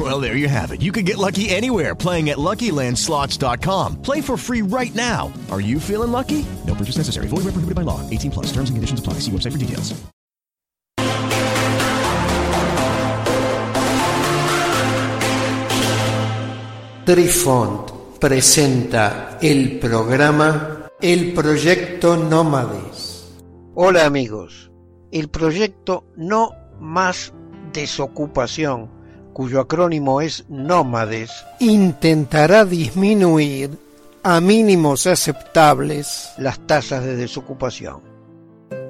Well, there you have it. You can get lucky anywhere playing at LuckyLandSlots.com. Play for free right now. Are you feeling lucky? No purchase necessary. Void where prohibited by law. 18 plus. Terms and conditions apply. See website for details. Trifont presenta el programa El Proyecto Nómades. Hola amigos, el proyecto No Más Desocupación, cuyo acrónimo es Nómades, Intentará disminuir a mínimos aceptables las tasas de desocupación.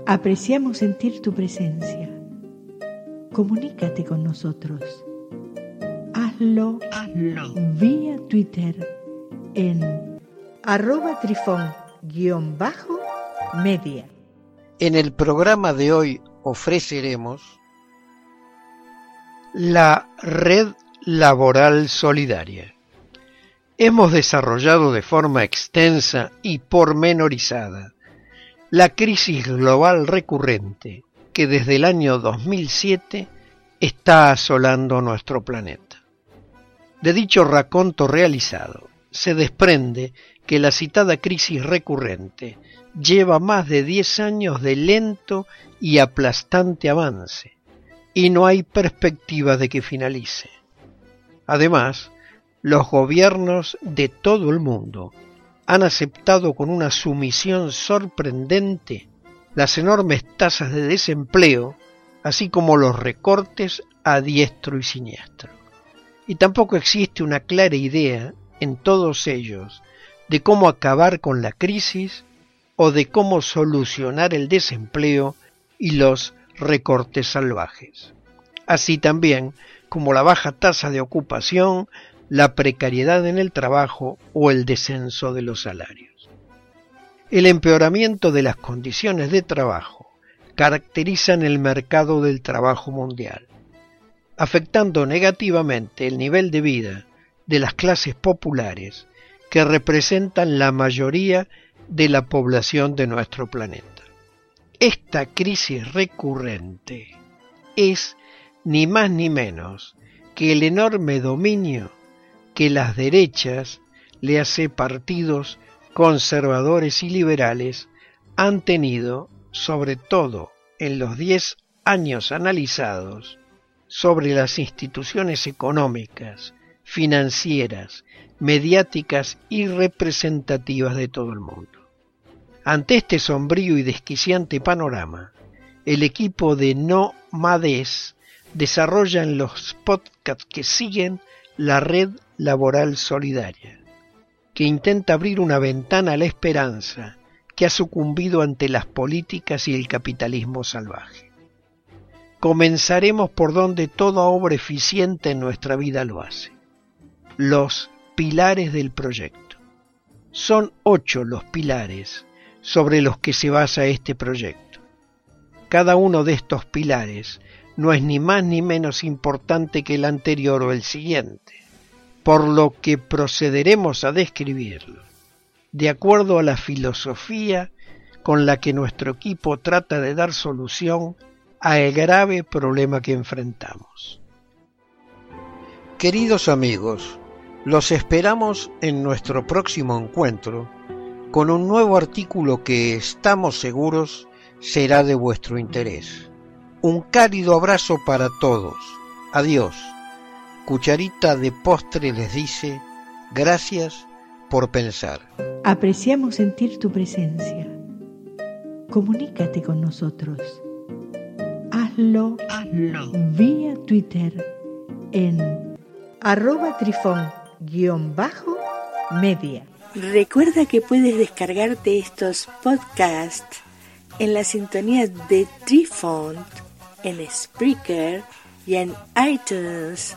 Apreciamos sentir tu presencia. Comunícate con nosotros. Hazlo, vía Twitter en arroba trifón-media. En el programa de hoy ofreceremos la Red Laboral Solidaria. Hemos desarrollado de forma extensa y pormenorizada la crisis global recurrente que desde el año 2007 está asolando nuestro planeta. De dicho raconto realizado, se desprende que la citada crisis recurrente lleva más de 10 años de lento y aplastante avance, y no hay perspectiva de que finalice. Además, los gobiernos de todo el mundo han aceptado con una sumisión sorprendente las enormes tasas de desempleo, así como los recortes a diestro y siniestro. Y tampoco existe una clara idea en todos ellos de cómo acabar con la crisis o de cómo solucionar el desempleo y los recortes salvajes. Así también como la baja tasa de ocupación, la precariedad en el trabajo o el descenso de los salarios. El empeoramiento de las condiciones de trabajo caracterizan el mercado del trabajo mundial, afectando negativamente el nivel de vida de las clases populares que representan la mayoría de la población de nuestro planeta. Esta crisis recurrente es ni más ni menos que el enorme dominio que las derechas, le hace partidos conservadores y liberales, han tenido, sobre todo en los diez años analizados, sobre las instituciones económicas, financieras, mediáticas y representativas de todo el mundo. Ante este sombrío y desquiciante panorama, el equipo de No Mades desarrolla en los podcasts que siguen la red laboral solidaria, que intenta abrir una ventana a la esperanza que ha sucumbido ante las políticas y el capitalismo salvaje. Comenzaremos por donde toda obra eficiente en nuestra vida lo hace. Los pilares del proyecto. Son ocho los pilares sobre los que se basa este proyecto. Cada uno de estos pilares no es ni más ni menos importante que el anterior o el siguiente, por lo que procederemos a describirlo, de acuerdo a la filosofía con la que nuestro equipo trata de dar solución al grave problema que enfrentamos. Queridos amigos, los esperamos en nuestro próximo encuentro con un nuevo artículo que estamos seguros será de vuestro interés. Un cálido abrazo para todos. Adiós. Cucharita de postre les dice gracias por pensar. Apreciamos sentir tu presencia. Comunícate con nosotros. Hazlo, vía Twitter en arroba trifón-media. Recuerda que puedes descargarte estos podcasts en la sintonía de Trifont, en Spreaker y en iTunes.